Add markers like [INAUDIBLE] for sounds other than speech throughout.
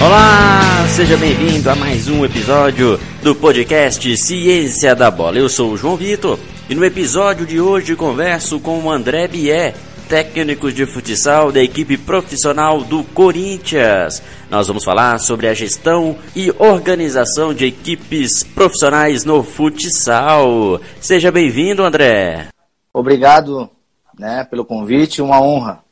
Olá, seja bem-vindo a mais um episódio do podcast Ciência da Bola. Eu sou o João Vitor e no episódio de hoje converso com o André Bié, técnico de futsal da equipe profissional do Corinthians. Nós vamos falar sobre a gestão e organização de equipes profissionais no futsal. Seja bem-vindo, André. Obrigado né, pelo convite, uma honra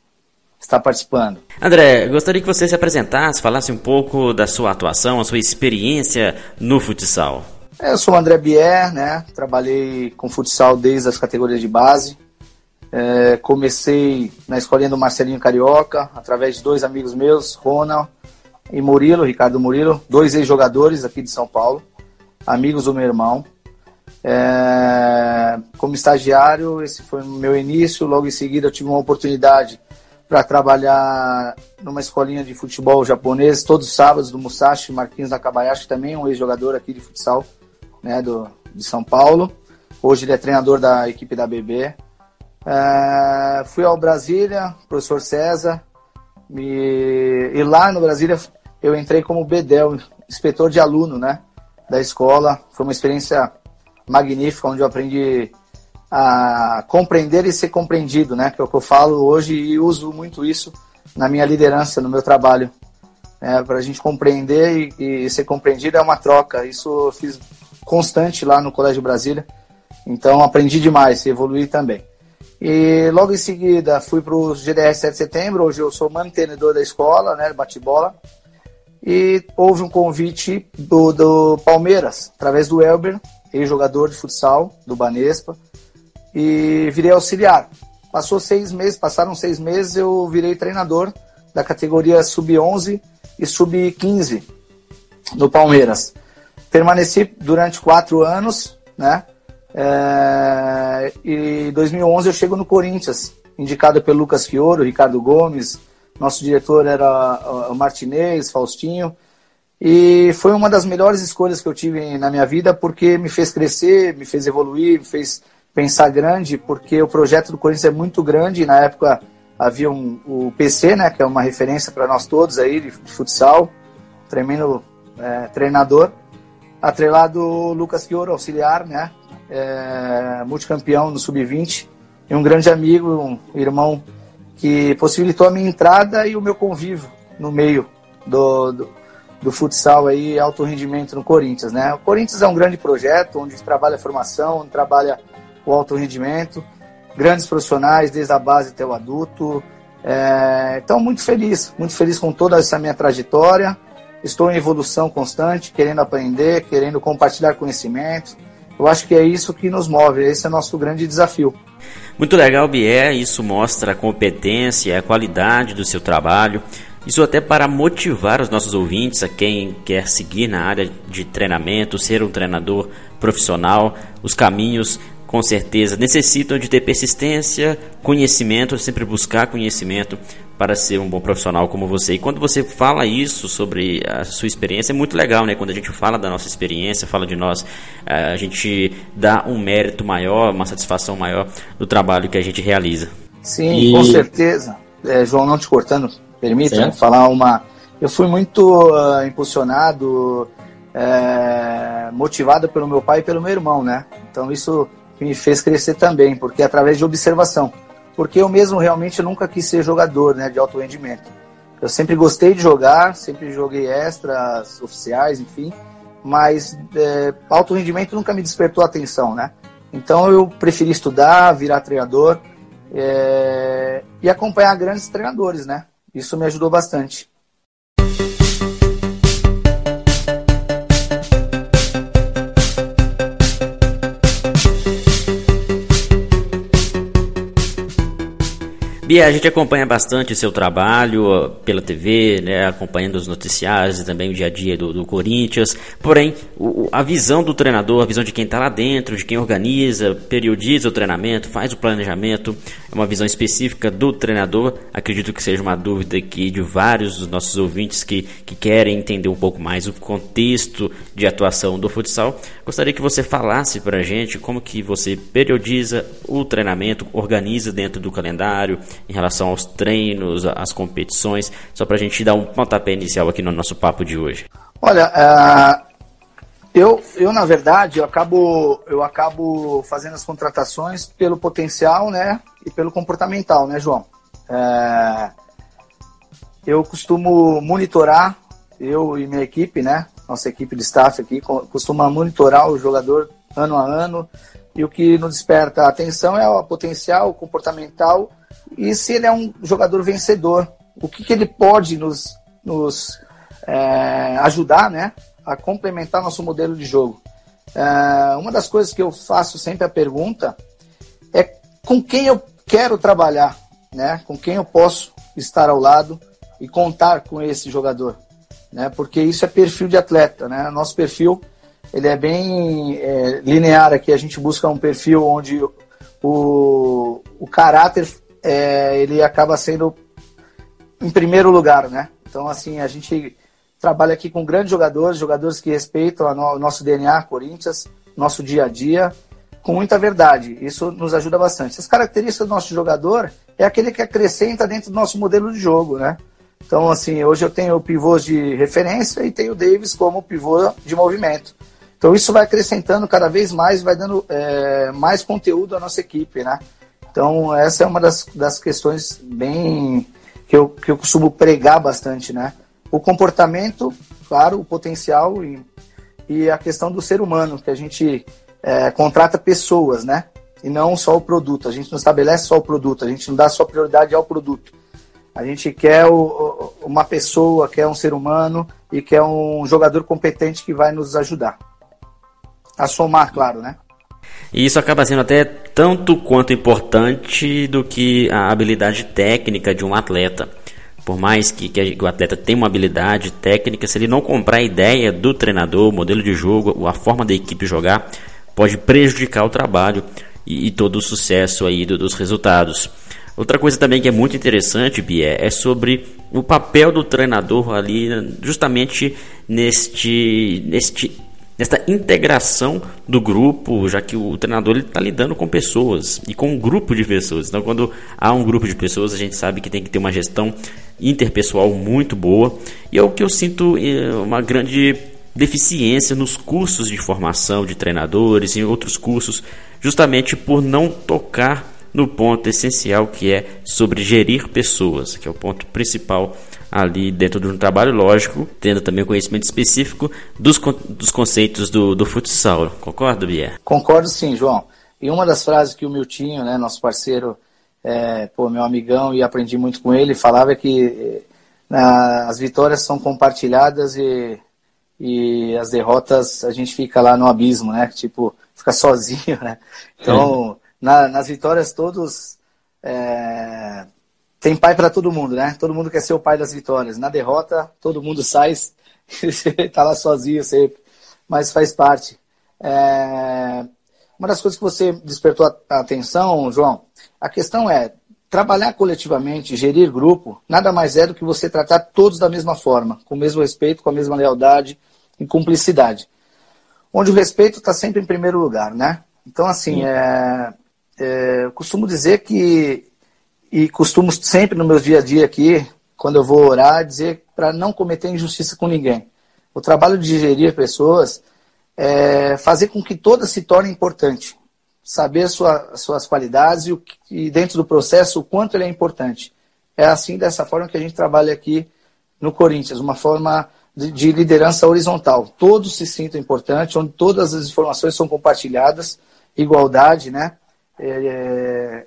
estar participando. André, gostaria que você se apresentasse, falasse um pouco da sua atuação, a sua experiência no futsal. Eu sou o André Bier, né? Trabalhei com futsal desde as categorias de base. É, comecei na escolinha do Marcelinho Carioca, através de dois amigos meus, Ronald e Murilo, Ricardo Murilo, dois ex-jogadores aqui de São Paulo, amigos do meu irmão. É, como estagiário, esse foi o meu início. Logo em seguida, eu tive uma oportunidade para trabalhar numa escolinha de futebol japonês todos os sábados do Musashi Marquinhos Nakabayashi, também um ex-jogador aqui de futsal né, do, de São Paulo. Hoje ele é treinador da equipe da BB. É, fui ao Brasília, professor César, me, e lá no Brasília eu entrei como BEDEL, inspetor de aluno né, da escola. Foi uma experiência magnífica, onde eu aprendi a compreender e ser compreendido, né? Que é o que eu falo hoje e uso muito isso na minha liderança, no meu trabalho. É, para a gente compreender e, e, ser compreendido é uma troca. Isso eu fiz constante lá no Colégio Brasília. Então aprendi demais e evolui também. E logo em seguida fui para o GDR 7 de setembro. Hoje eu sou mantenedor da escola, né? Bate-bola. E houve um convite do, do Palmeiras, através do Elber, ex-jogador de futsal do Banespa e virei auxiliar. Passou seis meses, passaram seis meses, eu virei treinador da categoria sub-11 e sub-15 do Palmeiras. Permaneci durante quatro anos, né? É, e em 2011 eu chego no Corinthians, indicado pelo Lucas Fioro, Ricardo Gomes, nosso diretor era o Martinez, Faustinho, e foi uma das melhores escolhas que eu tive na minha vida porque me fez crescer, me fez evoluir, me fez pensar grande, porque o projeto do Corinthians é muito grande. Na época havia um, o PC, né, que é uma referência para nós todos aí de, futsal, tremendo é, treinador. Atrelado Lucas Chioro, auxiliar, né, é, multicampeão no sub-20 e um grande amigo, um irmão que possibilitou a minha entrada e o meu convívio no meio do, do, do futsal aí, alto rendimento no Corinthians, né? O Corinthians é um grande projeto onde trabalha formação, onde trabalha o alto rendimento, grandes profissionais, desde a base até o adulto. É, então, muito feliz, muito feliz com toda essa minha trajetória. Estou em evolução constante, querendo aprender, querendo compartilhar conhecimento. Eu acho que é isso que nos move, esse é o nosso grande desafio. Muito legal, Bier. Isso mostra a competência, a qualidade do seu trabalho. Isso até para motivar os nossos ouvintes, a quem quer seguir na área de treinamento, ser um treinador profissional, os caminhos com certeza necessitam de ter persistência, conhecimento, sempre buscar conhecimento para ser um bom profissional como você. E quando você fala isso sobre a sua experiência, é muito legal, né? Quando a gente fala da nossa experiência, fala de nós, eh, a gente dá um mérito maior, uma satisfação maior do trabalho que a gente realiza. Sim, e... com certeza. É, João, não te cortando, permita falar uma. Eu fui muito uh, impulsionado, é, motivado pelo meu pai e pelo meu irmão, né? Então isso que me fez crescer também, porque através de observação. Porque eu mesmo realmente nunca quis ser jogador né, de alto rendimento. Eu sempre gostei de jogar, sempre joguei extras, oficiais, enfim, mas é, alto rendimento nunca me despertou atenção, né? Então eu preferi estudar, virar treinador é, e acompanhar grandes treinadores, né? Isso me ajudou bastante. Bia, a gente acompanha bastante o seu trabalho pela TV, né, acompanhando os noticiários e também o dia a dia do, do Corinthians. Porém, o, a visão do treinador, a visão de quem está lá dentro, de quem organiza, periodiza o treinamento, faz o planejamento, é uma visão específica do treinador. Acredito que seja uma dúvida aqui de vários dos nossos ouvintes que, que querem entender um pouco mais o contexto de atuação do futsal. Gostaria que você falasse para a gente como que você periodiza o treinamento, organiza dentro do calendário em relação aos treinos, às competições, só para a gente dar um pontapé inicial aqui no nosso papo de hoje. Olha, uh, eu, eu na verdade eu acabo eu acabo fazendo as contratações pelo potencial, né, e pelo comportamental, né, João. Uh, eu costumo monitorar eu e minha equipe, né, nossa equipe de staff aqui costuma monitorar o jogador ano a ano e o que nos desperta atenção é o potencial comportamental e se ele é um jogador vencedor, o que, que ele pode nos, nos é, ajudar né, a complementar nosso modelo de jogo. É, uma das coisas que eu faço sempre a pergunta é com quem eu quero trabalhar, né, com quem eu posso estar ao lado e contar com esse jogador. Né, porque isso é perfil de atleta. Né? Nosso perfil ele é bem é, linear aqui. A gente busca um perfil onde o, o caráter é, ele acaba sendo em primeiro lugar, né? Então, assim, a gente trabalha aqui com grandes jogadores, jogadores que respeitam o nosso DNA, Corinthians, nosso dia a dia, com muita verdade. Isso nos ajuda bastante. As características do nosso jogador é aquele que acrescenta dentro do nosso modelo de jogo, né? Então, assim, hoje eu tenho pivôs de referência e tenho o Davis como pivô de movimento. Então isso vai acrescentando cada vez mais, vai dando é, mais conteúdo à nossa equipe, né? Então essa é uma das, das questões bem que eu, que eu costumo pregar bastante, né? O comportamento, claro, o potencial e, e a questão do ser humano, que a gente é, contrata pessoas, né? E não só o produto. A gente não estabelece só o produto, a gente não dá só prioridade ao produto. A gente quer o, uma pessoa, quer um ser humano e quer um jogador competente que vai nos ajudar a somar, claro, né? E isso acaba sendo até tanto quanto importante do que a habilidade técnica de um atleta. Por mais que, que, o atleta tenha uma habilidade técnica, se ele não comprar a ideia do treinador, o modelo de jogo, a forma da equipe jogar, pode prejudicar o trabalho e, e todo o sucesso aí do, dos resultados. Outra coisa também que é muito interessante, Bia, é sobre o papel do treinador ali, justamente neste, neste nesta integração do grupo, já que o treinador está lidando com pessoas e com um grupo de pessoas. Então, quando há um grupo de pessoas, a gente sabe que tem que ter uma gestão interpessoal muito boa. E é o que eu sinto eh, uma grande deficiência nos cursos de formação de treinadores em outros cursos, justamente por não tocar no ponto essencial que é sobre gerir pessoas, que é o ponto principal ali dentro de um trabalho lógico, tendo também o conhecimento específico dos, dos conceitos do, do futsal. Concorda, Bier? Concordo sim, João. E uma das frases que o Miltinho, né, nosso parceiro, é, pô, meu amigão, e aprendi muito com ele, falava que é, as vitórias são compartilhadas e, e as derrotas a gente fica lá no abismo, né? Tipo, fica sozinho, [LAUGHS] né? Então, é. na, nas vitórias todos é, tem pai para todo mundo, né? Todo mundo quer ser o pai das vitórias. Na derrota, todo mundo sai, [LAUGHS] tá lá sozinho sempre, mas faz parte. É... Uma das coisas que você despertou a atenção, João, a questão é trabalhar coletivamente, gerir grupo, nada mais é do que você tratar todos da mesma forma, com o mesmo respeito, com a mesma lealdade e cumplicidade. Onde o respeito está sempre em primeiro lugar, né? Então, assim, é, é, eu costumo dizer que e costumo sempre no meu dia a dia aqui, quando eu vou orar, dizer para não cometer injustiça com ninguém. O trabalho de gerir pessoas é fazer com que todas se tornem importantes. Saber sua, suas qualidades e, o, e dentro do processo o quanto ele é importante. É assim, dessa forma que a gente trabalha aqui no Corinthians, uma forma de, de liderança horizontal. Todos se sintam importantes, onde todas as informações são compartilhadas, igualdade, né? É,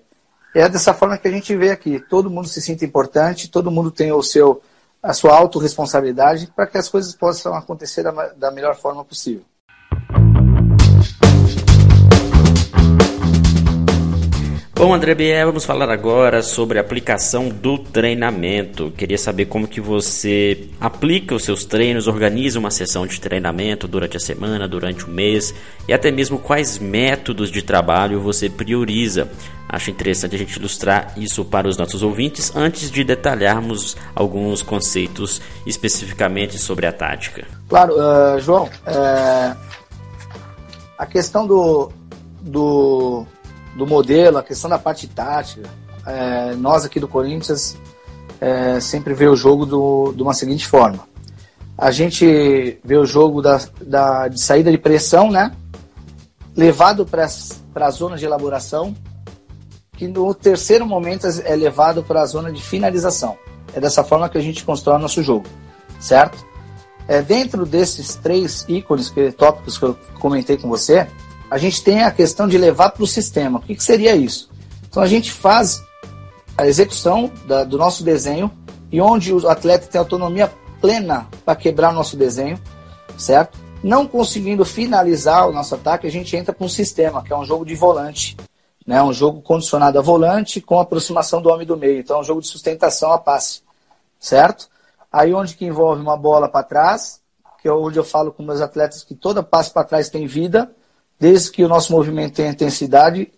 é dessa forma que a gente vê aqui. Todo mundo se sinta importante, todo mundo tem o seu, a sua autorresponsabilidade para que as coisas possam acontecer da, da melhor forma possível. Bom, André Bier, vamos falar agora sobre a aplicação do treinamento. Queria saber como que você aplica os seus treinos, organiza uma sessão de treinamento durante a semana, durante o mês e até mesmo quais métodos de trabalho você prioriza. Acho interessante a gente ilustrar isso para os nossos ouvintes antes de detalharmos alguns conceitos especificamente sobre a tática. Claro, uh, João, uh, a questão do, do do modelo, a questão da parte tática, é, nós aqui do Corinthians é, sempre vê o jogo do, de uma seguinte forma. A gente vê o jogo da, da, de saída de pressão, né? Levado para a zona de elaboração, que no terceiro momento é levado para a zona de finalização. É dessa forma que a gente constrói nosso jogo, certo? É, dentro desses três ícones, tópicos que eu comentei com você, a gente tem a questão de levar para o sistema. O que, que, seria isso? Então a gente faz a execução da, do nosso desenho e onde o atleta tem autonomia plena para quebrar o nosso desenho, certo? Não conseguindo finalizar o nosso ataque, a gente entra para um sistema, que é um jogo de volante, né? um jogo condicionado a volante com aproximação do homem do meio. Então é um jogo de sustentação a passe, certo? Aí onde que envolve uma bola para trás, que é onde eu falo com meus atletas que toda passe para trás tem vida, desde que o nosso movimento tenha intensidade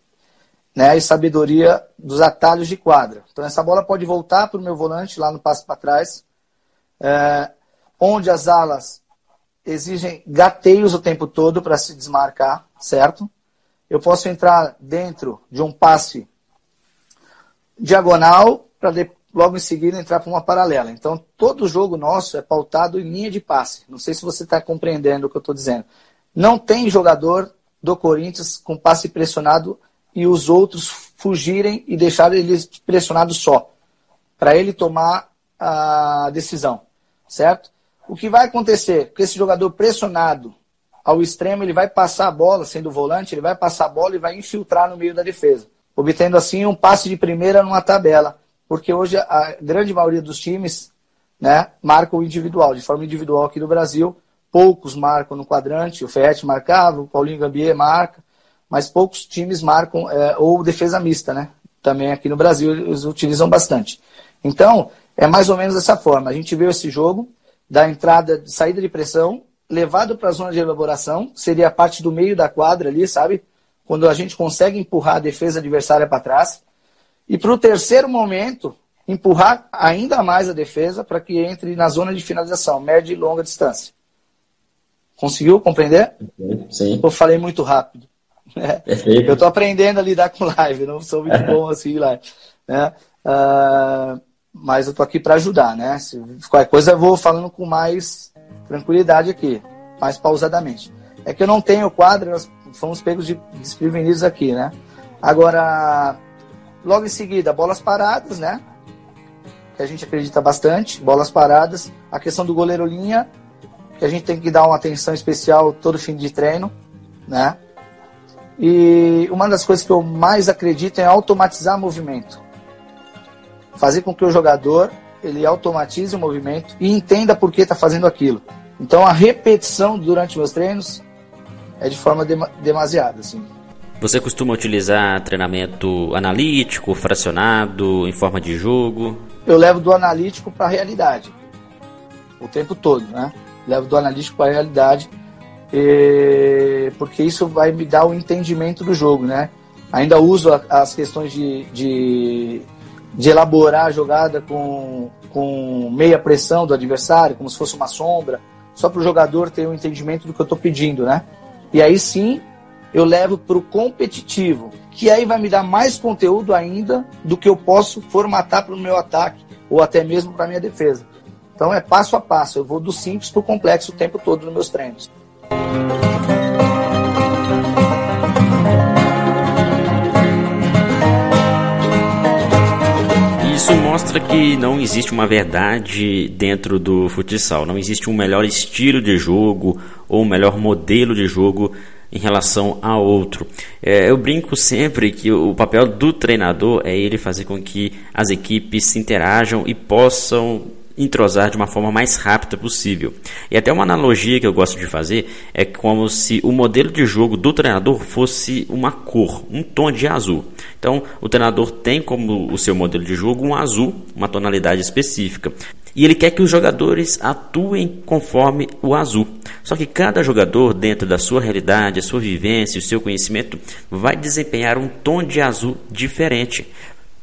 né, e sabedoria dos atalhos de quadra. Então essa bola pode voltar para o meu volante lá no passe para trás, é, onde as alas exigem gateios o tempo todo para se desmarcar, certo? Eu posso entrar dentro de um passe diagonal para logo em seguida entrar para uma paralela. Então todo jogo nosso é pautado em linha de passe. Não sei se você está compreendendo o que eu estou dizendo. Não tem jogador do Corinthians com passe pressionado e os outros fugirem e deixar ele pressionado só, para ele tomar a decisão, certo? O que vai acontecer? Com esse jogador pressionado ao extremo, ele vai passar a bola, sendo volante, ele vai passar a bola e vai infiltrar no meio da defesa, obtendo assim um passe de primeira numa tabela, porque hoje a grande maioria dos times né, marca o individual, de forma individual aqui no Brasil, poucos marcam no quadrante, o Ferret marcava, o Paulinho Gambier marca, mas poucos times marcam, é, ou defesa mista, né? Também aqui no Brasil eles utilizam bastante. Então, é mais ou menos dessa forma. A gente viu esse jogo da entrada, saída de pressão, levado para a zona de elaboração, seria a parte do meio da quadra ali, sabe? Quando a gente consegue empurrar a defesa adversária para trás. E para o terceiro momento, empurrar ainda mais a defesa para que entre na zona de finalização, média e longa distância. Conseguiu compreender? Sim. Eu falei muito rápido. É. Eu estou aprendendo a lidar com live, não sou muito bom assim live. Né? Uh, mas eu estou aqui para ajudar, né? Se qualquer coisa eu vou falando com mais tranquilidade aqui, mais pausadamente. É que eu não tenho quadro, nós fomos pegos de desprevenidos aqui, né? Agora, logo em seguida, bolas paradas, né? Que a gente acredita bastante, bolas paradas. A questão do goleiro linha, que a gente tem que dar uma atenção especial todo fim de treino, né? E uma das coisas que eu mais acredito é automatizar movimento. Fazer com que o jogador ele automatize o movimento e entenda por que está fazendo aquilo. Então a repetição durante meus treinos é de forma demasiada. Assim. Você costuma utilizar treinamento analítico, fracionado, em forma de jogo? Eu levo do analítico para a realidade. O tempo todo, né? Levo do analítico para a realidade porque isso vai me dar o entendimento do jogo, né? Ainda uso as questões de, de, de elaborar a jogada com, com meia pressão do adversário, como se fosse uma sombra, só para o jogador ter um entendimento do que eu estou pedindo, né? E aí sim eu levo para o competitivo, que aí vai me dar mais conteúdo ainda do que eu posso formatar para o meu ataque ou até mesmo para a minha defesa. Então é passo a passo, eu vou do simples para o complexo o tempo todo nos meus treinos. Isso mostra que não existe uma verdade dentro do futsal, não existe um melhor estilo de jogo ou um melhor modelo de jogo em relação a outro. É, eu brinco sempre que o papel do treinador é ele fazer com que as equipes se interajam e possam entrosar de uma forma mais rápida possível. E até uma analogia que eu gosto de fazer é como se o modelo de jogo do treinador fosse uma cor, um tom de azul. Então, o treinador tem como o seu modelo de jogo um azul, uma tonalidade específica. E ele quer que os jogadores atuem conforme o azul. Só que cada jogador, dentro da sua realidade, a sua vivência, o seu conhecimento, vai desempenhar um tom de azul diferente.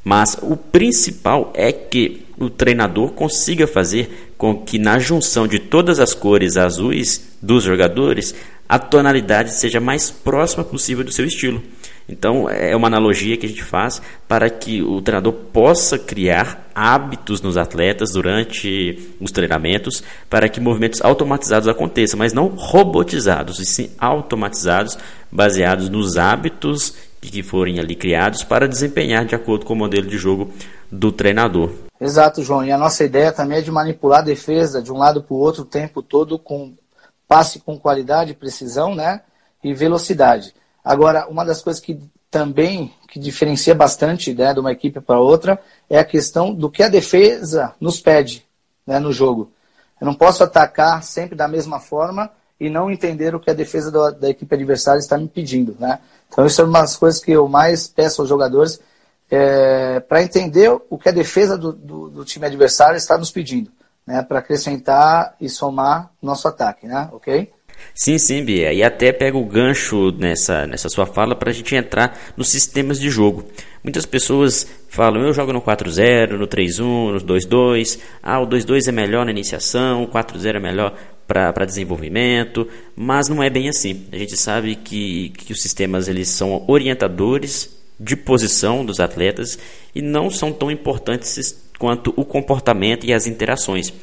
Mas o principal é que o treinador consiga fazer com que na junção de todas as cores azuis dos jogadores, a tonalidade seja mais próxima possível do seu estilo. Então, é uma analogia que a gente faz para que o treinador possa criar hábitos nos atletas durante os treinamentos para que movimentos automatizados aconteçam, mas não robotizados, e sim automatizados, baseados nos hábitos que forem ali criados para desempenhar de acordo com o modelo de jogo do treinador. Exato, João. E a nossa ideia também é de manipular a defesa de um lado para o outro o tempo todo com passe com qualidade, precisão, né? E velocidade. Agora, uma das coisas que também que diferencia bastante né, de uma equipe para outra é a questão do que a defesa nos pede né, no jogo. Eu não posso atacar sempre da mesma forma e não entender o que a defesa do, da equipe adversária está me pedindo. Né? Então, isso é uma das coisas que eu mais peço aos jogadores é, para entender o que a defesa do, do, do time adversário está nos pedindo, né? para acrescentar e somar nosso ataque, né? ok? Sim, sim, Bia. E até pega o gancho nessa, nessa sua fala para a gente entrar nos sistemas de jogo. Muitas pessoas falam, eu jogo no 4-0, no 3-1, no 2-2. Ah, o 2-2 é melhor na iniciação, o 4-0 é melhor para desenvolvimento, mas não é bem assim. A gente sabe que, que os sistemas eles são orientadores de posição dos atletas e não são tão importantes quanto o comportamento e as interações.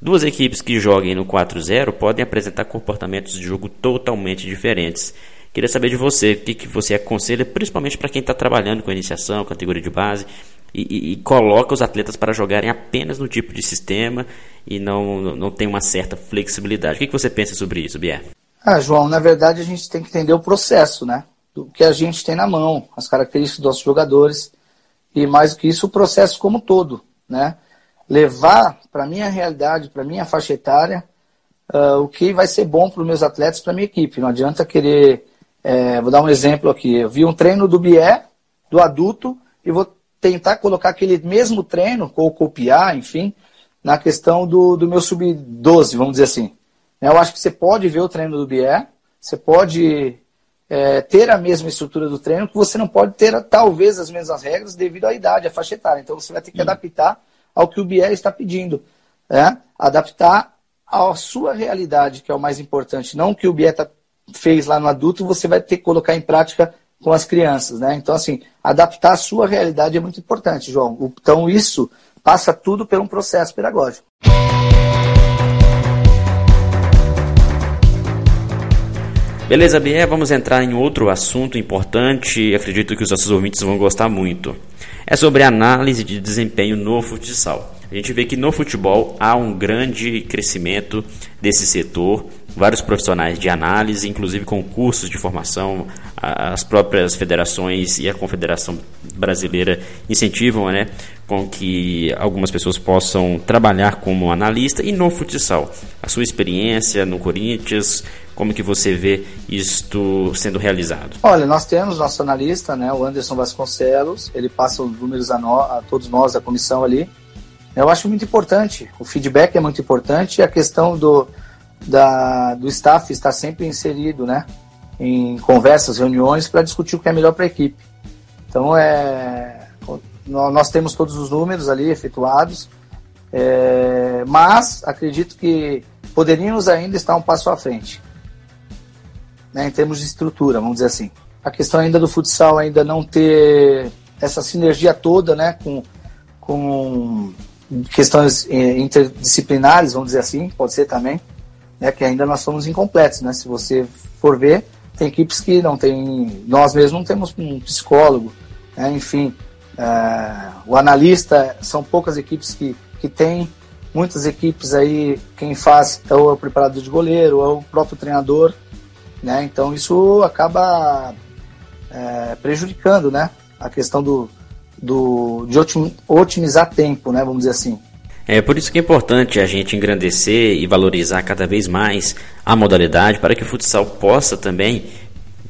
Duas equipes que joguem no 4-0 podem apresentar comportamentos de jogo totalmente diferentes. Queria saber de você, o que, que você aconselha, principalmente para quem está trabalhando com iniciação, categoria de base, e, e, e, coloca os atletas para jogarem apenas no tipo de sistema e não, não tem uma certa flexibilidade. O que, que você pensa sobre isso, Bier? Ah, João, na verdade a gente tem que entender o processo, né? Do que a gente tem na mão, as características dos nossos jogadores e mais do que isso, o processo como todo, né? levar para a minha realidade, para minha faixa etária, uh, o que vai ser bom para os meus atletas, para minha equipe. Não adianta querer. É, vou dar um exemplo aqui. Eu vi um treino do BIE, do adulto, e vou tentar colocar aquele mesmo treino, ou copiar, enfim, na questão do, do meu sub-12, vamos dizer assim. Eu acho que você pode ver o treino do BIE, você pode é, ter a mesma estrutura do treino, que você não pode ter, talvez, as mesmas regras devido à idade, à faixa etária. Então você vai ter que adaptar ao que o Biel está pedindo. Né? Adaptar à sua realidade, que é o mais importante. Não o que o Biel tá, fez lá no adulto, você vai ter que colocar em prática com as crianças. Né? Então, assim, adaptar a sua realidade é muito importante, João. Então, isso passa tudo por um processo pedagógico. Beleza, Bié, vamos entrar em outro assunto importante. Acredito que os nossos ouvintes vão gostar muito. É sobre análise de desempenho no futsal. A gente vê que no futebol há um grande crescimento desse setor, vários profissionais de análise, inclusive concursos de formação, as próprias federações e a Confederação Brasileira incentivam né, com que algumas pessoas possam trabalhar como analista e no futsal. A sua experiência no Corinthians, como que você vê isto sendo realizado? Olha, nós temos nosso analista, né, o Anderson Vasconcelos, ele passa os números a, no, a todos nós da comissão ali. Eu acho muito importante, o feedback é muito importante e a questão do, da, do staff estar sempre inserido, né, em conversas, reuniões para discutir o que é melhor para a equipe. Então, é, nós temos todos os números ali efetuados, é, mas acredito que poderíamos ainda estar um passo à frente né, em termos de estrutura, vamos dizer assim. A questão ainda do futsal ainda não ter essa sinergia toda, né, com, com questões eh, interdisciplinares, vamos dizer assim, pode ser também, né, que ainda nós somos incompletos, né, se você for ver, tem equipes que não tem, nós mesmos não temos um psicólogo, né, enfim, uh, o analista, são poucas equipes que, que tem, muitas equipes aí, quem faz é o preparador de goleiro, ou é o próprio treinador, né? Então isso acaba é, prejudicando né? a questão do, do, de otimizar tempo, né? vamos dizer assim. É por isso que é importante a gente engrandecer e valorizar cada vez mais a modalidade para que o futsal possa também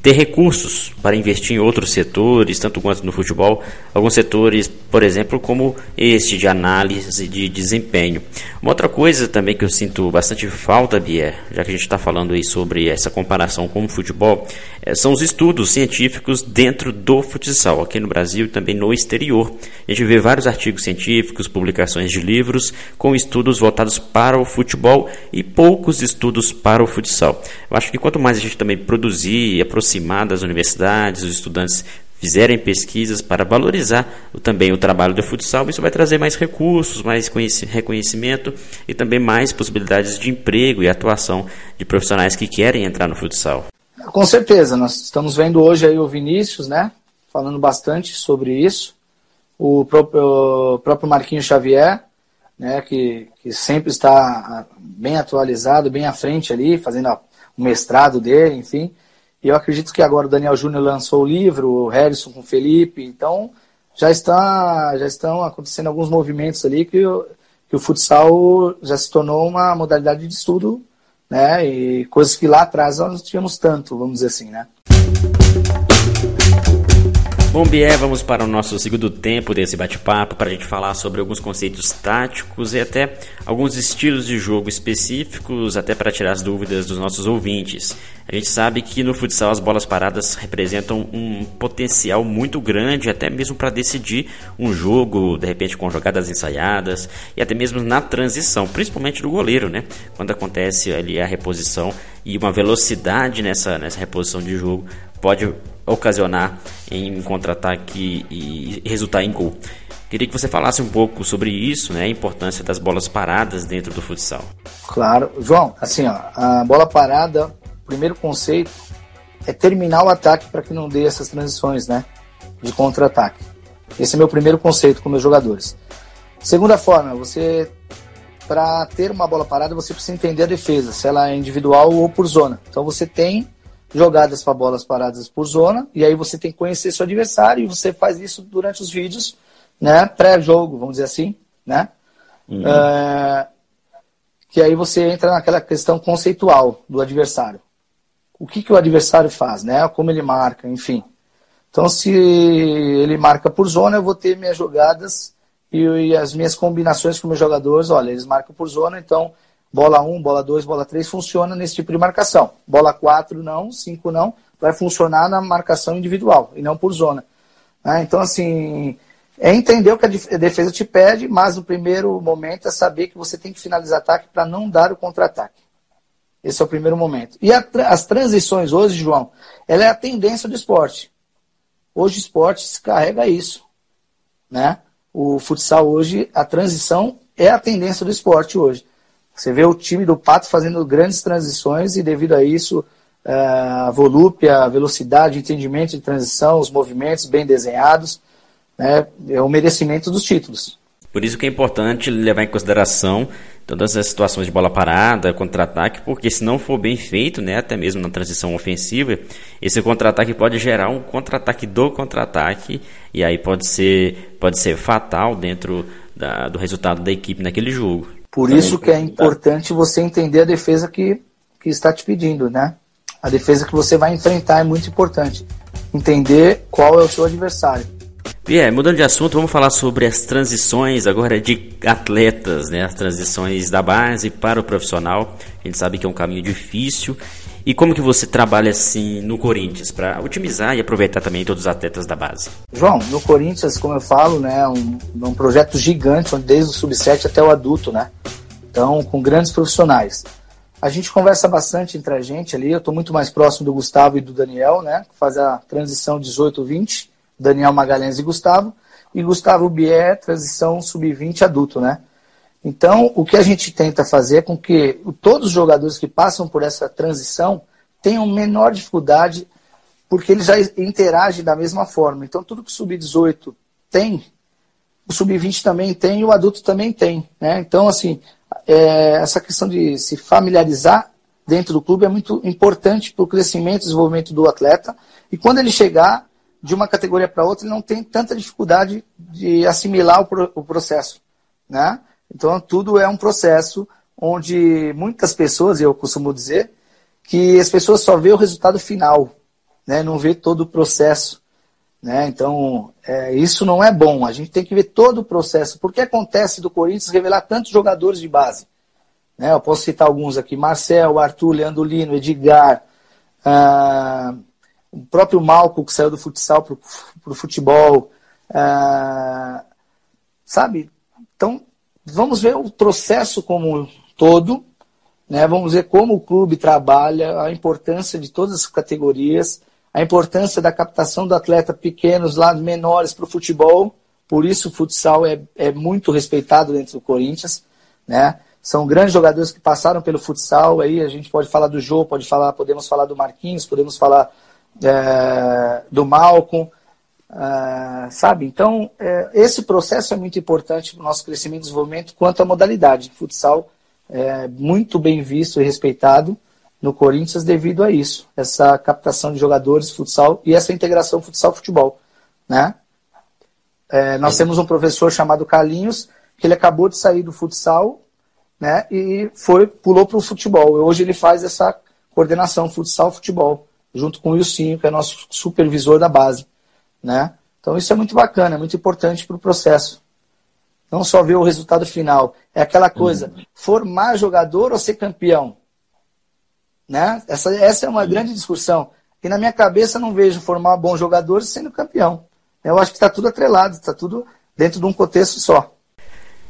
ter recursos para investir em outros setores, tanto quanto no futebol, alguns setores, por exemplo, como este de análise de desempenho. Uma outra coisa também que eu sinto bastante falta, Bia, já que a gente está falando aí sobre essa comparação com o futebol, é, são os estudos científicos dentro do futsal, aqui no Brasil e também no exterior. A gente vê vários artigos científicos, publicações de livros com estudos voltados para o futebol e poucos estudos para o futsal. Eu acho que quanto mais a gente também produzir e aproximar aproximar das universidades, os estudantes fizerem pesquisas para valorizar também o trabalho do futsal, isso vai trazer mais recursos, mais reconhecimento e também mais possibilidades de emprego e atuação de profissionais que querem entrar no futsal. Com certeza, nós estamos vendo hoje aí o Vinícius, né, falando bastante sobre isso, o próprio, o próprio Marquinhos Xavier, né, que, que sempre está bem atualizado, bem à frente ali, fazendo o mestrado dele, enfim. Eu acredito que agora o Daniel Júnior lançou o livro, o Harrison com o Felipe, então já, está, já estão acontecendo alguns movimentos ali que, que o futsal já se tornou uma modalidade de estudo, né? E coisas que lá atrás nós não tínhamos tanto, vamos dizer assim, né? Bom, Bié, vamos para o nosso segundo tempo desse bate-papo para a gente falar sobre alguns conceitos táticos e até alguns estilos de jogo específicos, até para tirar as dúvidas dos nossos ouvintes. A gente sabe que no futsal as bolas paradas representam um potencial muito grande, até mesmo para decidir um jogo, de repente com jogadas ensaiadas e até mesmo na transição, principalmente do goleiro, né? Quando acontece ali a reposição e uma velocidade nessa, nessa reposição de jogo pode ocasionar em contra-ataque e resultar em gol. Queria que você falasse um pouco sobre isso, né, a importância das bolas paradas dentro do futsal. Claro, João, assim, ó, a bola parada, primeiro conceito é terminar o ataque para que não dê essas transições, né, de contra-ataque. Esse é meu primeiro conceito com meus jogadores. Segunda forma, você para ter uma bola parada, você precisa entender a defesa, se ela é individual ou por zona. Então você tem jogadas para bolas paradas por zona, e aí você tem que conhecer seu adversário, e você faz isso durante os vídeos, né, pré-jogo, vamos dizer assim, né? Uhum. É, que aí você entra naquela questão conceitual do adversário. O que, que o adversário faz, né? Como ele marca, enfim. Então, se ele marca por zona, eu vou ter minhas jogadas e, e as minhas combinações com meus jogadores. Olha, eles marcam por zona, então Bola 1, bola 2, bola 3 funciona nesse tipo de marcação. Bola 4 não, 5 não, vai funcionar na marcação individual e não por zona. Né? Então, assim, é entender o que a defesa te pede, mas no primeiro momento é saber que você tem que finalizar ataque para não dar o contra-ataque. Esse é o primeiro momento. E a, as transições hoje, João, ela é a tendência do esporte. Hoje o esporte se carrega isso. Né? O futsal hoje, a transição é a tendência do esporte hoje. Você vê o time do Pato fazendo grandes transições e devido a isso é, a volúpia, a velocidade, entendimento de transição, os movimentos bem desenhados, né, é o merecimento dos títulos. Por isso que é importante levar em consideração todas as situações de bola parada, contra-ataque, porque se não for bem feito, né, até mesmo na transição ofensiva, esse contra-ataque pode gerar um contra-ataque do contra-ataque e aí pode ser, pode ser fatal dentro da, do resultado da equipe naquele jogo. Por isso que é importante você entender a defesa que, que está te pedindo, né? A defesa que você vai enfrentar é muito importante. Entender qual é o seu adversário. Pierre, mudando de assunto, vamos falar sobre as transições agora de atletas, né? As transições da base para o profissional. A gente sabe que é um caminho difícil e como que você trabalha assim no Corinthians para otimizar e aproveitar também todos os atletas da base? João, no Corinthians, como eu falo, né, um, um projeto gigante, desde o sub-7 até o adulto, né? Então, com grandes profissionais. A gente conversa bastante entre a gente ali. Eu estou muito mais próximo do Gustavo e do Daniel, né? Faz a transição 18-20, Daniel Magalhães e Gustavo. E Gustavo Bier, transição sub-20 adulto, né? Então, o que a gente tenta fazer é com que todos os jogadores que passam por essa transição tenham menor dificuldade, porque eles já interagem da mesma forma. Então, tudo que o sub-18 tem, o sub-20 também tem e o adulto também tem. Né? Então, assim, é, essa questão de se familiarizar dentro do clube é muito importante para o crescimento e desenvolvimento do atleta. E quando ele chegar de uma categoria para outra, ele não tem tanta dificuldade de assimilar o, pro, o processo. Né? Então, tudo é um processo onde muitas pessoas, eu costumo dizer, que as pessoas só vê o resultado final, né? não vê todo o processo. Né? Então, é, isso não é bom. A gente tem que ver todo o processo. Por que acontece do Corinthians revelar tantos jogadores de base? Né? Eu posso citar alguns aqui: Marcel, Arthur, Leandro Lino, Edgar, ah, o próprio Malco, que saiu do futsal para o futebol. Ah, sabe? Então, vamos ver o processo como um todo, né? vamos ver como o clube trabalha, a importância de todas as categorias, a importância da captação do atleta pequenos, lá menores para o futebol. Por isso o futsal é, é muito respeitado dentro do Corinthians, né? São grandes jogadores que passaram pelo futsal. Aí a gente pode falar do Jô, pode falar, podemos falar do Marquinhos, podemos falar é, do Malcolm, é, sabe? Então é, esse processo é muito importante para o nosso crescimento e desenvolvimento quanto à modalidade. Futsal é muito bem visto e respeitado no Corinthians devido a isso, essa captação de jogadores futsal e essa integração futsal-futebol, né? É, nós temos um professor chamado Carlinhos, que ele acabou de sair do futsal, né? E foi pulou para o futebol. Hoje ele faz essa coordenação futsal-futebol, junto com o Ilcinho, que é nosso supervisor da base, né? Então isso é muito bacana, é muito importante para o processo. Não só ver o resultado final, é aquela coisa, uhum. formar jogador ou ser campeão. Né? Essa, essa é uma grande discussão. E na minha cabeça não vejo formar bons jogadores sendo campeão. Eu acho que está tudo atrelado, está tudo dentro de um contexto só.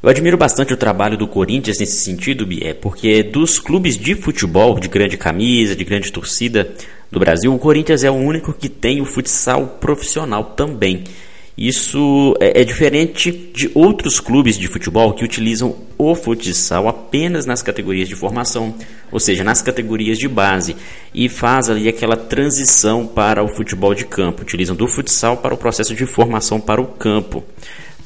Eu admiro bastante o trabalho do Corinthians nesse sentido, Bié, porque dos clubes de futebol de grande camisa, de grande torcida do Brasil, o Corinthians é o único que tem o futsal profissional também. Isso é, é, diferente de outros clubes de futebol que utilizam o futsal apenas nas categorias de formação, ou seja, nas categorias de base, e faz ali aquela transição para o futebol de campo, utilizam do futsal para o processo de formação para o campo.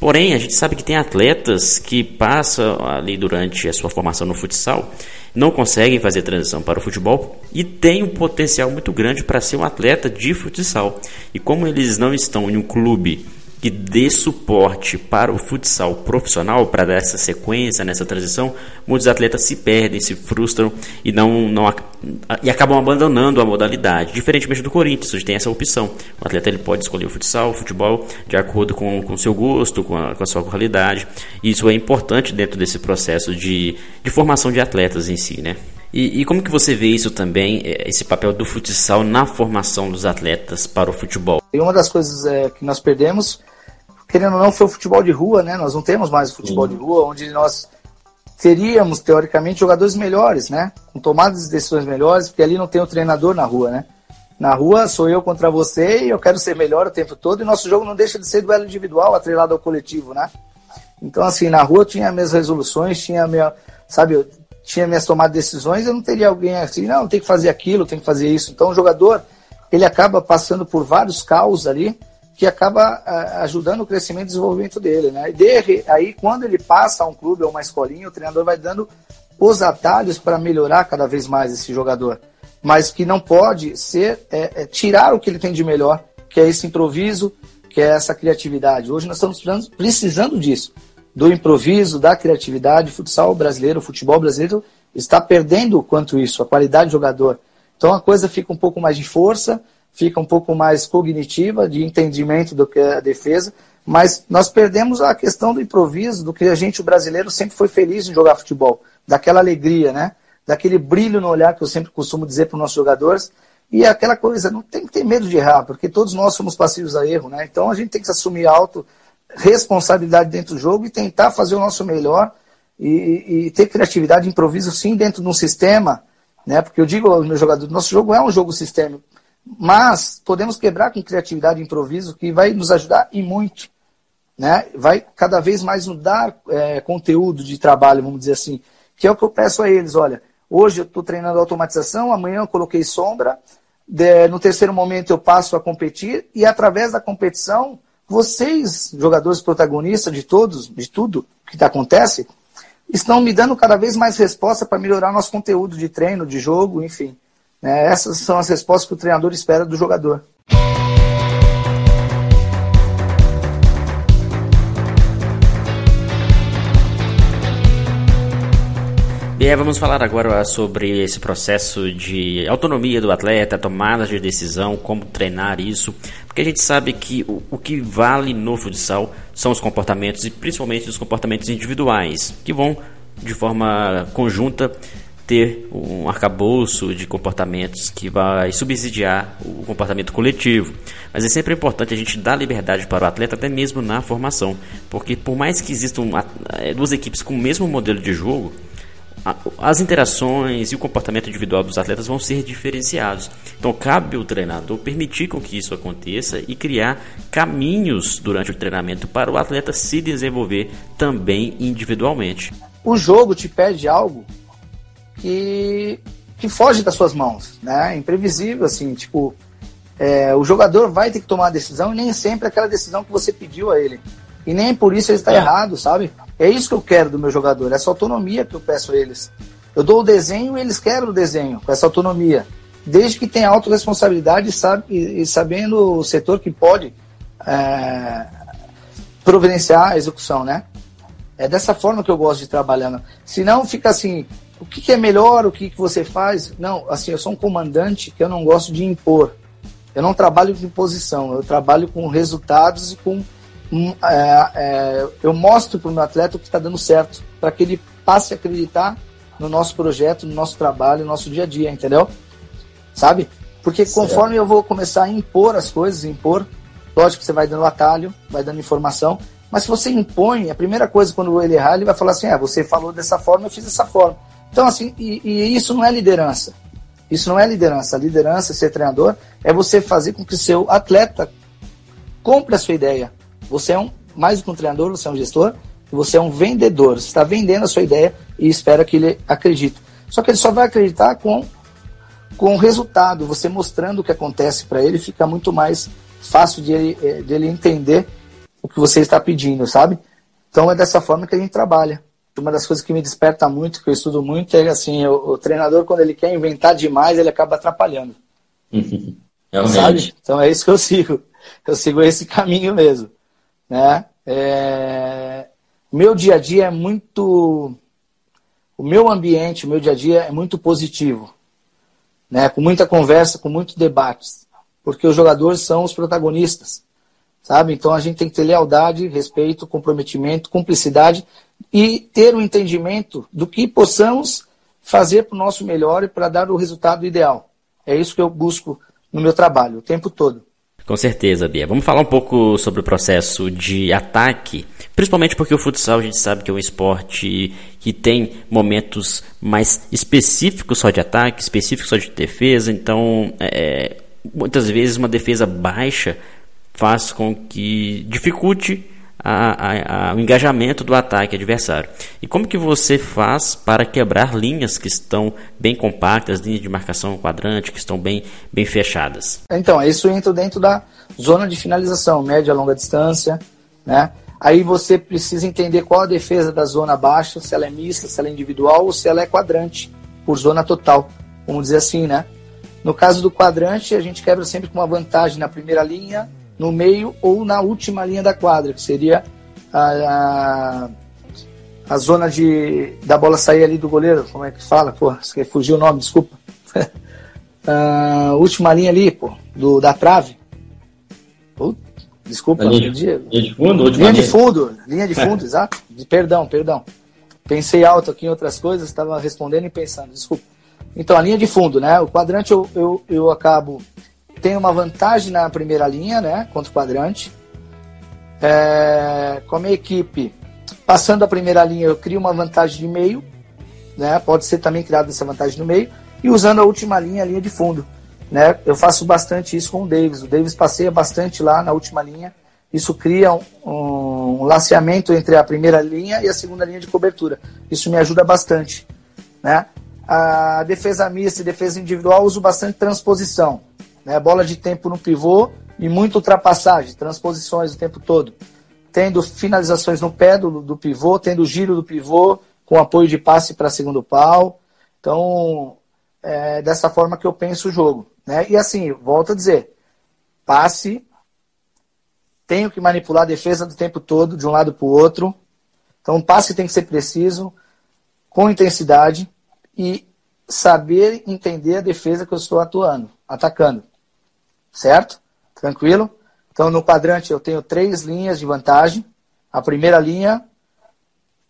Porém, a gente sabe que tem atletas que passam ali durante a sua formação no futsal, não conseguem fazer transição para o futebol e têm um potencial muito grande para ser um atleta de futsal. E como eles não estão em um clube que dê suporte para o futsal profissional, para dar essa sequência nessa transição, muitos atletas se perdem, se frustram e não, não e acabam abandonando a modalidade. Diferentemente do Corinthians, onde tem essa opção. O atleta ele pode escolher o futsal, o futebol, de acordo com o seu gosto, com a, com a sua qualidade. E isso é importante dentro desse processo de, de formação de atletas em si, né? E, e, como que você vê isso também, é, esse papel do futsal na formação dos atletas para o futebol? E uma das coisas é, que nós perdemos querendo ou não, foi o futebol de rua, né? Nós não temos mais o futebol de rua, onde nós teríamos, teoricamente, jogadores melhores, né? Com tomadas de decisões melhores, porque ali não tem o treinador na rua, né? Na rua sou eu contra você e eu quero ser melhor o tempo todo, e nosso jogo não deixa de ser duelo individual, atrelado ao coletivo, né? Então, assim, na rua eu tinha minhas resoluções, tinha minha, sabe, eu tinha minhas tomadas de decisões, eu não teria alguém assim, não, tem que fazer aquilo, tem que fazer isso. Então, o jogador, ele acaba passando por vários caos ali, que acaba ajudando o crescimento e desenvolvimento dele, né? E aí, quando ele passa a um clube ou uma escolinha, o treinador vai dando os atalhos para melhorar cada vez mais esse jogador. Mas que não pode ser é, é, tirar o que ele tem de melhor, que é esse improviso, que é essa criatividade. Hoje nós estamos precisando disso, do improviso, da criatividade. O futsal brasileiro, o futebol brasileiro está perdendo quanto isso, a qualidade do jogador. Então a coisa fica um pouco mais de força, fica um pouco mais cognitiva, de entendimento do que é a defesa, mas nós perdemos a questão do improviso, do que a gente, o brasileiro, sempre foi feliz em jogar futebol, daquela alegria, né? Daquele brilho no olhar que eu sempre costumo dizer para os nossos jogadores, e aquela coisa, não tem que ter medo de errar, porque todos nós somos passivos a erro, né? Então a gente tem que assumir alto responsabilidade dentro do jogo e tentar fazer o nosso melhor e, e ter criatividade, improviso sim dentro de um sistema, né? Porque eu digo aos meus jogadores, nosso jogo é um jogo sistêmico mas podemos quebrar com criatividade e improviso, que vai nos ajudar e muito. Né? Vai cada vez mais nos dar é, conteúdo de trabalho, vamos dizer assim. Que é o que eu peço a eles. Olha, hoje eu estou treinando automatização, amanhã eu coloquei sombra, de, no terceiro momento eu passo a competir, e através da competição, vocês, jogadores protagonistas de todos, de tudo que acontece, estão me dando cada vez mais resposta para melhorar nosso conteúdo de treino, de jogo, enfim. Né? Essas são as respostas que o treinador espera do jogador. E vamos falar agora sobre esse processo de autonomia do atleta, tomada de decisão, como treinar isso, porque a gente sabe que o, o que vale no futsal são os comportamentos e principalmente os comportamentos individuais, que vão de forma conjunta ter um arcabouço de comportamentos que vai subsidiar o comportamento coletivo. Mas é sempre importante a gente dar liberdade para o atleta, até mesmo na formação, porque por mais que existam é, duas equipes com o mesmo modelo de jogo, as interações e o comportamento individual dos atletas vão ser diferenciados. Então cabe o treinador permitir com que isso aconteça e criar caminhos durante o treinamento para o atleta se desenvolver também individualmente. O jogo te pede algo que, que foge das suas mãos, né? É imprevisível, assim, tipo, é, o jogador vai ter que tomar a decisão e nem sempre é aquela decisão que você pediu a ele. E nem por isso ele está é. errado, sabe? É isso que eu quero do meu jogador, essa autonomia que eu peço a eles. Eu dou o desenho e eles querem o desenho, com essa autonomia. Desde que tenha autorresponsabilidade sabe, e, sabendo o setor que pode é, providenciar a execução, né? É dessa forma que eu gosto de trabalhar. Se não, fica assim, o que, que é melhor, o que, que você faz? Não, assim, eu sou um comandante que eu não gosto de impor. Eu não trabalho de imposição, eu trabalho com resultados e com Hum, é, é, eu mostro para o meu atleta o que está dando certo, para que ele passe a acreditar no nosso projeto, no nosso trabalho, no nosso dia a dia, entendeu? Sabe? Porque conforme eu vou começar a impor as coisas, impor, lógico que você vai dando atalho, vai dando informação, mas se você impõe, a primeira coisa quando ele errar, ele vai falar assim: ah, você falou dessa forma, eu fiz dessa forma. Então, assim, e, e isso não é liderança. Isso não é liderança. A liderança, ser treinador, é você fazer com que seu atleta compre a sua ideia, você é um, mais do que um treinador, você é um gestor, você é um vendedor. Você está vendendo a sua ideia e espera que ele acredite. Só que ele só vai acreditar com, com o resultado, você mostrando o que acontece para ele, fica muito mais fácil de ele, eh, de ele entender o que você está pedindo, sabe? Então é dessa forma que a gente trabalha. Uma das coisas que me desperta muito, que eu estudo muito, é assim, o, o treinador, quando ele quer inventar demais, ele acaba atrapalhando. [LAUGHS] Sabe? Então é isso que eu sigo. Eu sigo esse [LAUGHS] caminho mesmo. Né? É... Meu dia a dia é muito. O meu ambiente, o meu dia a dia é muito positivo. Né? Com muita conversa, com muitos debates. Porque os jogadores são os protagonistas. Sabe? Então a gente tem que ter lealdade, respeito, comprometimento, cumplicidade e ter o um entendimento do que possamos fazer para o nosso melhor e para dar o resultado ideal. É isso que eu busco no meu trabalho, o tempo todo. Com certeza, Bia. Vamos falar um pouco sobre o processo de ataque, principalmente porque o futsal a gente sabe que é um esporte que tem momentos mais específicos só de ataque, específicos só de defesa, então é, muitas vezes uma defesa baixa faz com que dificulte a, a, o engajamento do ataque adversário. E como que você faz para quebrar linhas que estão bem compactas, linhas de marcação quadrante que estão bem, bem fechadas? Então, isso entra dentro da zona de finalização, média e longa distância, né? Aí você precisa entender qual a defesa da zona baixa, se ela é mista, se ela é individual ou se ela é quadrante, por zona total, vamos dizer assim, né? No caso do quadrante, a gente quebra sempre com uma vantagem na primeira linha, no meio ou na última linha da quadra, que seria a, a, a zona de, da bola sair ali do goleiro, como é que fala? Pô, fugiu o nome, desculpa. [LAUGHS] a última linha ali, pô, do, da trave. Desculpa, linha, linha de fundo? Linha de fundo, linha de fundo, exato. De, perdão, perdão. Pensei alto aqui em outras coisas, estava respondendo e pensando, desculpa. Então, a linha de fundo, né? O quadrante eu, eu, eu acabo tem uma vantagem na primeira linha, né, contra o quadrante. É, com a minha equipe, passando a primeira linha, eu crio uma vantagem de meio, né, pode ser também criada essa vantagem no meio, e usando a última linha, a linha de fundo. Né, eu faço bastante isso com o Davis. O Davis passeia bastante lá na última linha. Isso cria um, um laceamento entre a primeira linha e a segunda linha de cobertura. Isso me ajuda bastante. Né? A defesa mista e defesa individual uso bastante transposição né? bola de tempo no pivô e muita ultrapassagem, transposições o tempo todo. Tendo finalizações no pé do, do pivô, tendo giro do pivô, com apoio de passe para segundo pau. Então, é dessa forma que eu penso o jogo. Né? E assim, volto a dizer, passe, tenho que manipular a defesa do tempo todo, de um lado para o outro. Então, o passe tem que ser preciso, com intensidade e saber entender a defesa que eu estou atuando, atacando certo? Tranquilo? Então, no quadrante eu tenho três linhas de vantagem. A primeira linha,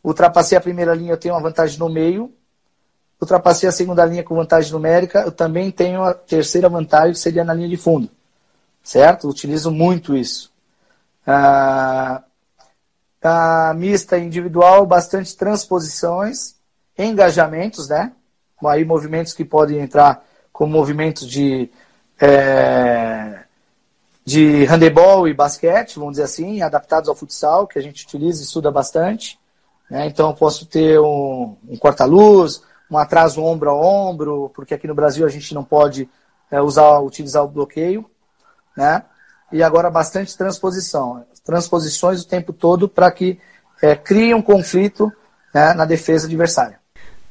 ultrapassei a primeira linha, eu tenho uma vantagem no meio. Ultrapassei a segunda linha com vantagem numérica, eu também tenho a terceira vantagem, que seria na linha de fundo. Certo? Utilizo muito isso. Ah, a mista individual, bastante transposições engajamentos, né? Aí movimentos que podem entrar como movimentos de é, de handebol e basquete, vamos dizer assim, adaptados ao futsal, que a gente utiliza e estuda bastante. Né? Então, posso ter um, um corta-luz, um atraso ombro a ombro, porque aqui no Brasil a gente não pode é, usar, utilizar o bloqueio. Né? E agora, bastante transposição. Transposições o tempo todo para que é, crie um conflito né, na defesa adversária.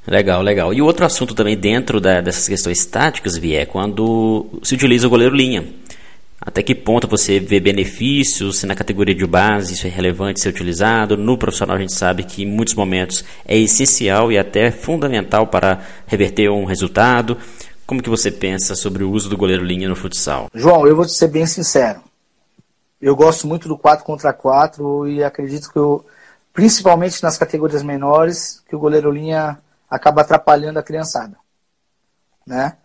Legal, legal. E outro assunto também dentro da, dessas questões táticas, Vi, é quando se utiliza o goleiro linha. Até que ponto você vê benefícios, se na categoria de base isso é relevante ser utilizado. No profissional a gente sabe que em muitos momentos é essencial e até fundamental para reverter um resultado. Como que você pensa sobre o uso do goleiro linha no futsal? João, eu vou ser bem sincero. Eu gosto muito do 4 contra 4 e acredito que eu, principalmente nas categorias menores, que o goleiro linha acaba atrapalhando a criançada. Né?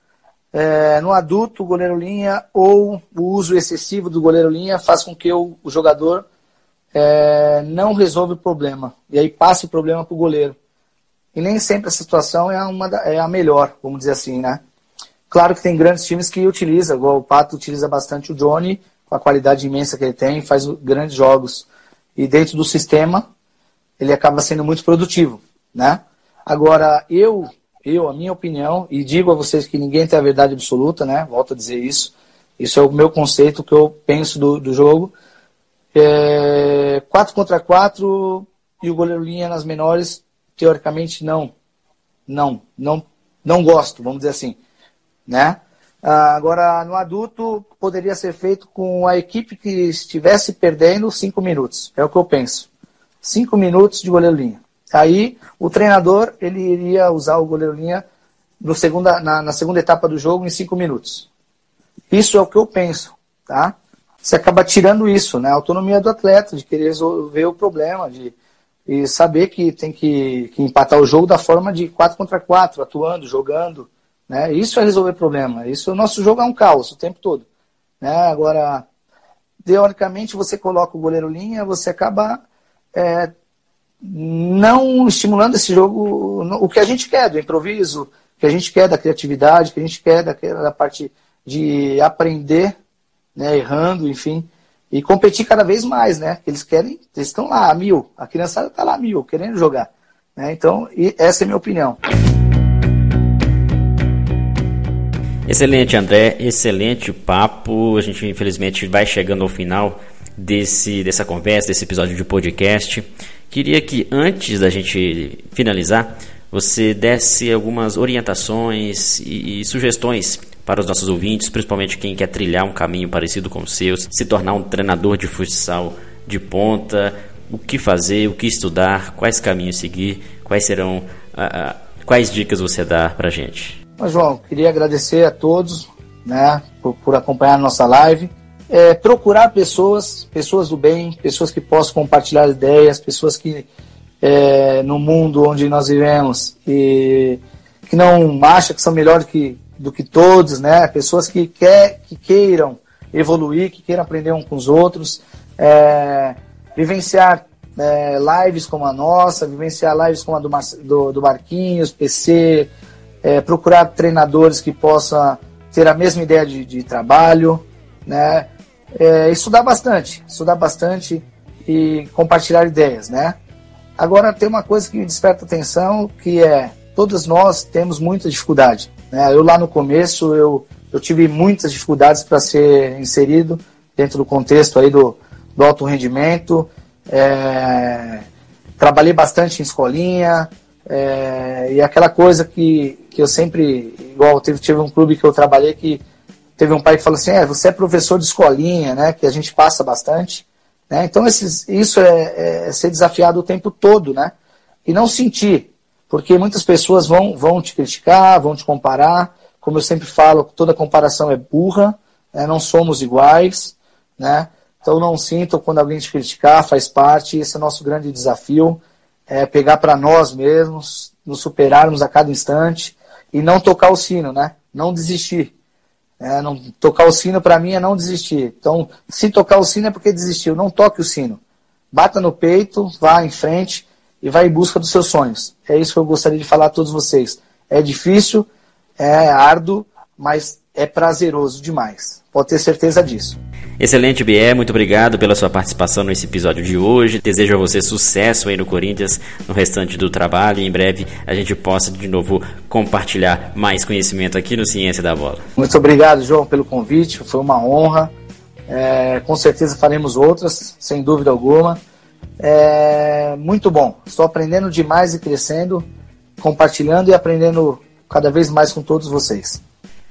É, no adulto, o goleiro linha ou o uso excessivo do goleiro linha faz com que o, o jogador é, não resolva o problema. E aí passe o problema para o goleiro. E nem sempre essa situação é, uma é a melhor, vamos dizer assim, né? Claro que tem grandes times que utilizam, igual o Pato utiliza bastante o Johnny, com a qualidade imensa que ele tem, faz grandes jogos. E dentro do sistema, ele acaba sendo muito produtivo, né? Agora, eu, eu, a minha opinião, e digo a vocês que ninguém tem a verdade absoluta, né? Volto a dizer isso. Isso é o meu conceito que eu penso do, do jogo. É, 4 contra 4 e o goleiro linha nas menores, teoricamente, não. Não, não, não gosto, vamos dizer assim. Né? Ah, agora, no adulto, poderia ser feito com a equipe que estivesse perdendo 5 minutos. É o que eu penso. 5 minutos de goleiro linha. Aí o treinador ele iria usar o goleiro linha no segunda, na, na, segunda etapa do jogo em cinco minutos. Isso é o que eu penso, tá? Você acaba tirando isso, né? A autonomia do atleta, de querer resolver o problema, de e saber que tem que, que empatar o jogo da forma de 4 contra 4, atuando, jogando. Né? Isso é resolver problema. Isso, o nosso jogo é um caos o tempo todo. Né? Agora, teoricamente, você coloca o goleiro linha, você acaba é, não estimulando esse jogo, o que a gente quer do improviso, o que a gente quer da criatividade, o que a gente quer daquela da parte de aprender, né, errando, enfim, e competir cada vez mais, né? Eles querem, eles estão lá a mil, a criançada está lá a mil, querendo jogar. Né? Então, essa é a minha opinião. Excelente, André, excelente papo. A gente infelizmente vai chegando ao final desse, dessa conversa, desse episódio de podcast. Queria que antes da gente finalizar, você desse algumas orientações e, e sugestões para os nossos ouvintes, principalmente quem quer trilhar um caminho parecido com os seus, se tornar um treinador de futsal de ponta, o que fazer, o que estudar, quais caminhos seguir, quais serão, uh, uh, quais dicas você dá para gente. Mas, João, queria agradecer a todos né, por, por acompanhar a nossa live é, procurar pessoas, pessoas do bem, pessoas que possam compartilhar ideias, pessoas que é, no mundo onde nós vivemos e que não acham que são melhores que, do que todos, né? Pessoas que, quer, que queiram evoluir, que queiram aprender um com os outros, é, vivenciar é, lives como a nossa, vivenciar lives como a do, do, do Marquinhos, PC, é, procurar treinadores que possam ter a mesma ideia de, de trabalho, né? É, estudar bastante, estudar bastante e compartilhar ideias, né? Agora tem uma coisa que me desperta atenção, que é todos nós temos muita dificuldade. Né? Eu lá no começo eu, eu tive muitas dificuldades para ser inserido dentro do contexto aí do, do alto rendimento. É, trabalhei bastante em escolinha é, e aquela coisa que, que eu sempre igual teve, tive um clube que eu trabalhei que Teve um pai que falou assim: é, você é professor de escolinha, né? Que a gente passa bastante. Né? Então, esses, isso é, é, ser desafiado o tempo todo, né? E não sentir, porque muitas pessoas vão, vão te criticar, vão te comparar. Como eu sempre falo, toda comparação é burra, né? não somos iguais, né? Então, não sintam quando alguém te criticar, faz parte. Esse é o nosso grande desafio: é pegar para nós mesmos, nos superarmos a cada instante e não tocar o sino, né? Não desistir. É, não, tocar o sino para mim é não desistir. Então, se tocar o sino é porque desistiu. Não toque o sino. Bata no peito, vá em frente e vai em busca dos seus sonhos. É isso que eu gostaria de falar a todos vocês. É difícil, é árduo, mas é prazeroso demais. Pode ter certeza disso. Excelente, Bier. Muito obrigado pela sua participação nesse episódio de hoje. Desejo a você sucesso aí no Corinthians, no restante do trabalho. E em breve a gente possa de novo compartilhar mais conhecimento aqui no Ciência da Bola. Muito obrigado, João, pelo convite. Foi uma honra. É, com certeza faremos outras, sem dúvida alguma. É, muito bom. Estou aprendendo demais e crescendo, compartilhando e aprendendo cada vez mais com todos vocês.